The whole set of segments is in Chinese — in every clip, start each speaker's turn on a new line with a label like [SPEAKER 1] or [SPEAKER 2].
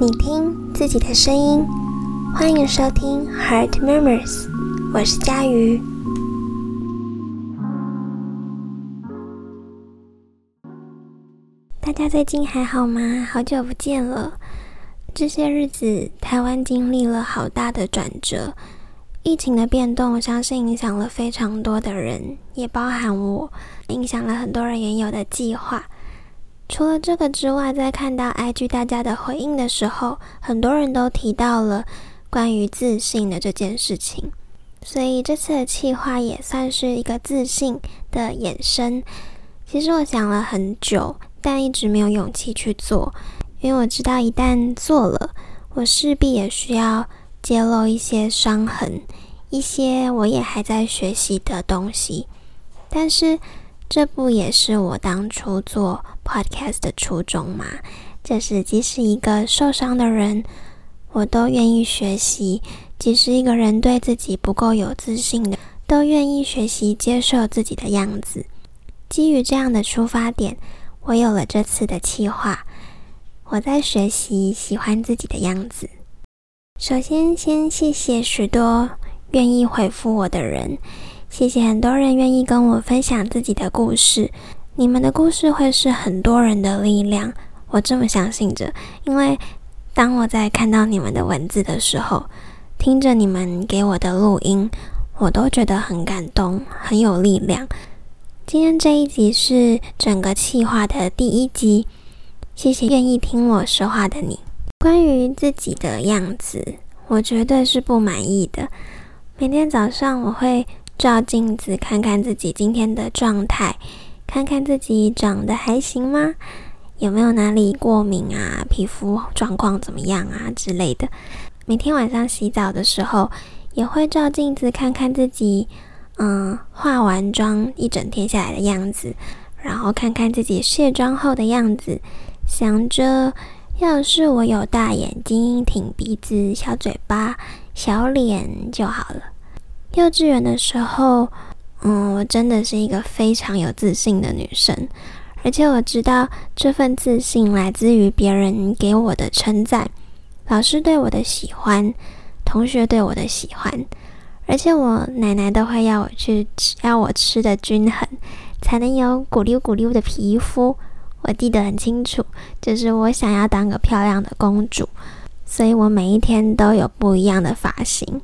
[SPEAKER 1] 你听自己的声音，欢迎收听 Heart Murmurs，我是佳瑜。大家最近还好吗？好久不见了。这些日子，台湾经历了好大的转折，疫情的变动，相信影响了非常多的人，也包含我，影响了很多人原有的计划。除了这个之外，在看到 IG 大家的回应的时候，很多人都提到了关于自信的这件事情，所以这次的企划也算是一个自信的衍生。其实我想了很久，但一直没有勇气去做，因为我知道一旦做了，我势必也需要揭露一些伤痕，一些我也还在学习的东西，但是。这不也是我当初做 podcast 的初衷吗？就是即使一个受伤的人，我都愿意学习；即使一个人对自己不够有自信的，都愿意学习接受自己的样子。基于这样的出发点，我有了这次的企划。我在学习喜欢自己的样子。首先，先谢谢许多愿意回复我的人。谢谢很多人愿意跟我分享自己的故事，你们的故事会是很多人的力量，我这么相信着。因为当我在看到你们的文字的时候，听着你们给我的录音，我都觉得很感动，很有力量。今天这一集是整个企划的第一集，谢谢愿意听我说话的你。关于自己的样子，我绝对是不满意的。每天早上我会。照镜子看看自己今天的状态，看看自己长得还行吗？有没有哪里过敏啊？皮肤状况怎么样啊之类的。每天晚上洗澡的时候，也会照镜子看看自己，嗯，化完妆一整天下来的样子，然后看看自己卸妆后的样子，想着要是我有大眼睛、挺鼻子、小嘴巴、小脸就好了。幼稚园的时候，嗯，我真的是一个非常有自信的女生，而且我知道这份自信来自于别人给我的称赞，老师对我的喜欢，同学对我的喜欢，而且我奶奶都会要我去吃，要我吃的均衡，才能有鼓溜鼓溜的皮肤。我记得很清楚，就是我想要当个漂亮的公主，所以我每一天都有不一样的发型。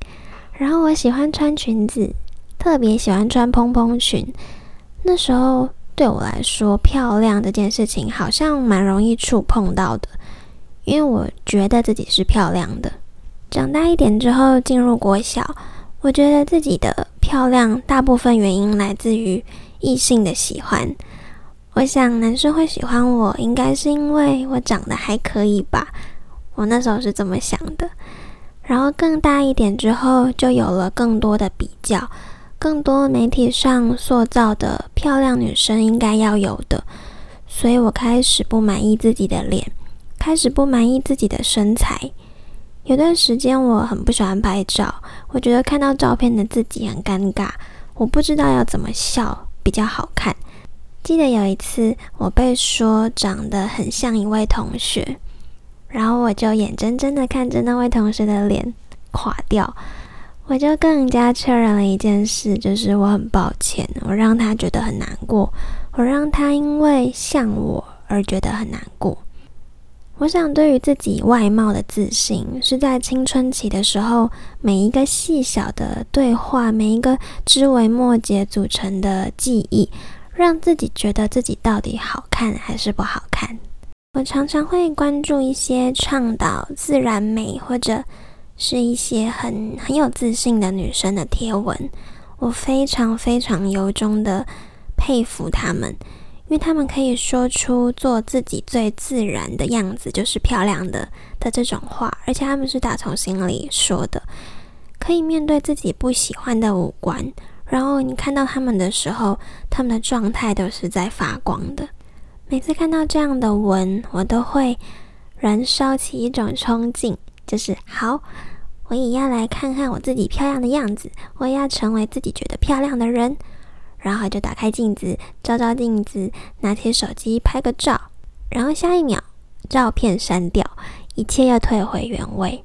[SPEAKER 1] 然后我喜欢穿裙子，特别喜欢穿蓬蓬裙。那时候对我来说，漂亮这件事情好像蛮容易触碰到的，因为我觉得自己是漂亮的。长大一点之后进入国小，我觉得自己的漂亮大部分原因来自于异性的喜欢。我想男生会喜欢我，应该是因为我长得还可以吧。我那时候是这么想的。然后更大一点之后，就有了更多的比较，更多媒体上塑造的漂亮女生应该要有的，所以我开始不满意自己的脸，开始不满意自己的身材。有段时间我很不喜欢拍照，我觉得看到照片的自己很尴尬，我不知道要怎么笑比较好看。记得有一次，我被说长得很像一位同学。然后我就眼睁睁的看着那位同学的脸垮掉，我就更加确认了一件事，就是我很抱歉，我让他觉得很难过，我让他因为像我而觉得很难过。我想，对于自己外貌的自信，是在青春期的时候，每一个细小的对话，每一个枝微末节组成的记忆，让自己觉得自己到底好看还是不好看。我常常会关注一些倡导自然美或者是一些很很有自信的女生的贴文，我非常非常由衷的佩服她们，因为她们可以说出做自己最自然的样子就是漂亮的的这种话，而且她们是打从心里说的，可以面对自己不喜欢的五官，然后你看到她们的时候，她们的状态都是在发光的。每次看到这样的文，我都会燃烧起一种冲劲，就是好，我也要来看看我自己漂亮的样子，我也要成为自己觉得漂亮的人。然后就打开镜子，照照镜子，拿起手机拍个照，然后下一秒照片删掉，一切又退回原位。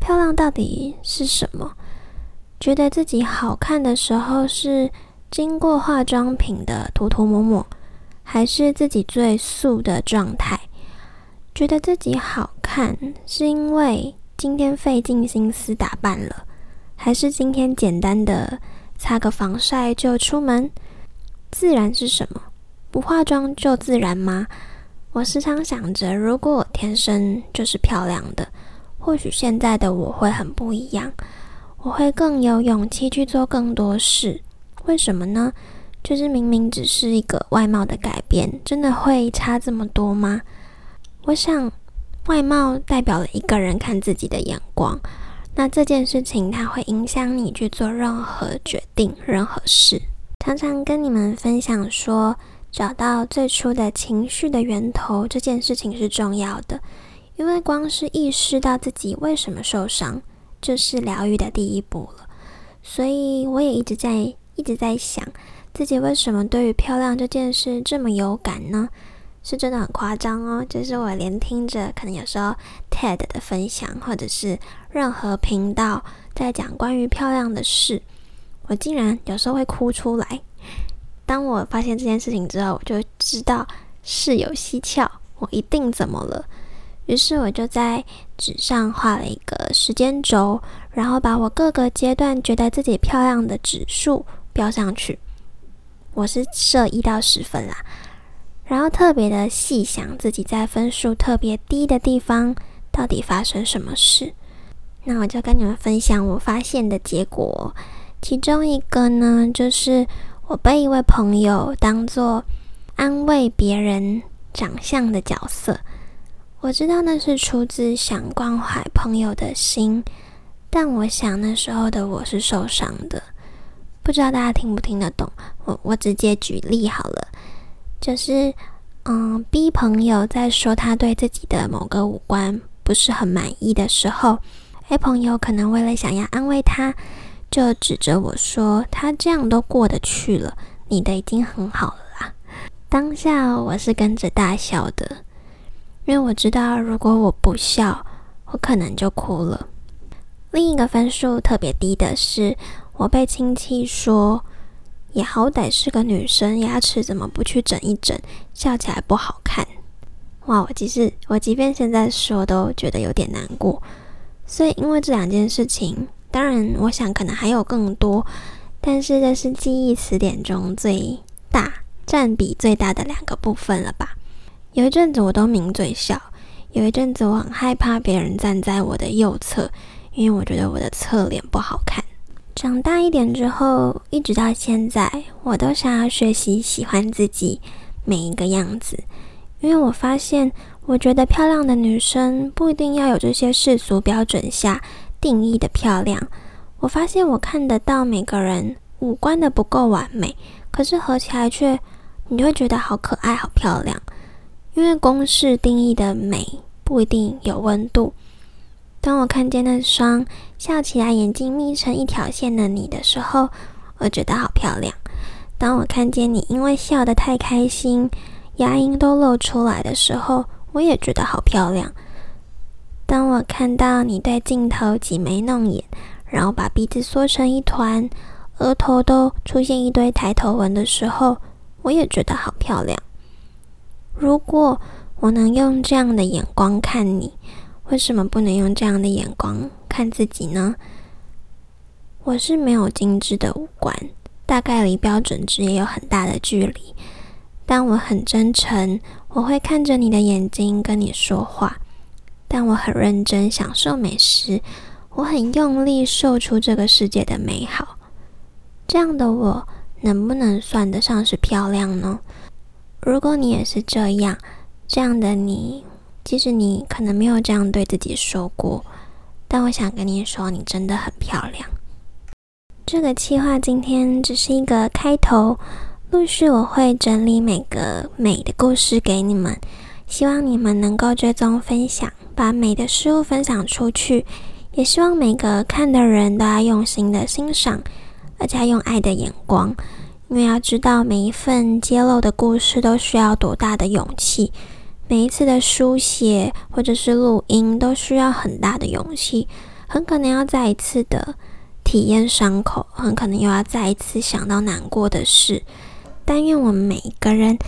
[SPEAKER 1] 漂亮到底是什么？觉得自己好看的时候，是经过化妆品的涂涂抹抹，还是自己最素的状态？觉得自己好看，是因为今天费尽心思打扮了，还是今天简单的擦个防晒就出门？自然是什么？不化妆就自然吗？我时常想着，如果我天生就是漂亮的，或许现在的我会很不一样，我会更有勇气去做更多事。为什么呢？就是明明只是一个外貌的改变，真的会差这么多吗？我想，外貌代表了一个人看自己的眼光，那这件事情它会影响你去做任何决定、任何事。常常跟你们分享说。找到最初的情绪的源头这件事情是重要的，因为光是意识到自己为什么受伤，就是疗愈的第一步了。所以我也一直在一直在想，自己为什么对于漂亮这件事这么有感呢？是真的很夸张哦，就是我连听着可能有时候 TED 的分享，或者是任何频道在讲关于漂亮的事，我竟然有时候会哭出来。当我发现这件事情之后，我就知道事有蹊跷，我一定怎么了。于是我就在纸上画了一个时间轴，然后把我各个阶段觉得自己漂亮的指数标上去。我是设一到十分啦，然后特别的细想自己在分数特别低的地方到底发生什么事。那我就跟你们分享我发现的结果，其中一个呢就是。我被一位朋友当做安慰别人长相的角色，我知道那是出自想关怀朋友的心，但我想那时候的我是受伤的，不知道大家听不听得懂。我我直接举例好了，就是嗯，B 朋友在说他对自己的某个五官不是很满意的时候，A 朋友可能为了想要安慰他。就指着我说：“他这样都过得去了，你的已经很好了啦。”当下我是跟着大笑的，因为我知道如果我不笑，我可能就哭了。另一个分数特别低的是，我被亲戚说：“也好歹是个女生，牙齿怎么不去整一整，笑起来不好看。”哇！我即使我即便现在说，都觉得有点难过。所以因为这两件事情。当然，我想可能还有更多，但是这是记忆词典中最大、占比最大的两个部分了吧？有一阵子我都抿嘴笑，有一阵子我很害怕别人站在我的右侧，因为我觉得我的侧脸不好看。长大一点之后，一直到现在，我都想要学习喜欢自己每一个样子，因为我发现，我觉得漂亮的女生不一定要有这些世俗标准下。定义的漂亮，我发现我看得到每个人五官的不够完美，可是合起来却你就会觉得好可爱、好漂亮。因为公式定义的美不一定有温度。当我看见那双笑起来眼睛眯成一条线的你的时候，我觉得好漂亮。当我看见你因为笑得太开心，牙龈都露出来的时候，我也觉得好漂亮。当我看到你对镜头挤眉弄眼，然后把鼻子缩成一团，额头都出现一堆抬头纹的时候，我也觉得好漂亮。如果我能用这样的眼光看你，为什么不能用这样的眼光看自己呢？我是没有精致的五官，大概离标准值也有很大的距离，但我很真诚，我会看着你的眼睛跟你说话。但我很认真享受美食，我很用力售出这个世界的美好。这样的我能不能算得上是漂亮呢？如果你也是这样，这样的你，其实你可能没有这样对自己说过，但我想跟你说，你真的很漂亮。这个计划今天只是一个开头，陆续我会整理每个美的故事给你们，希望你们能够追踪分享。把美的事物分享出去，也希望每个看的人都要用心的欣赏，而且要用爱的眼光。因为要知道，每一份揭露的故事都需要多大的勇气，每一次的书写或者是录音都需要很大的勇气，很可能要再一次的体验伤口，很可能又要再一次想到难过的事。但愿我们每一个人，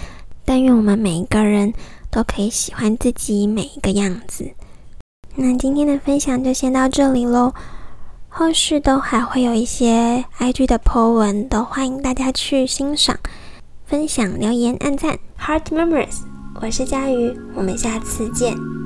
[SPEAKER 1] 但愿我们每一个人都可以喜欢自己每一个样子。那今天的分享就先到这里喽，后续都还会有一些 IG 的 po 文，都欢迎大家去欣赏、分享、留言、按赞。Heart Memories，我是佳瑜，我们下次见。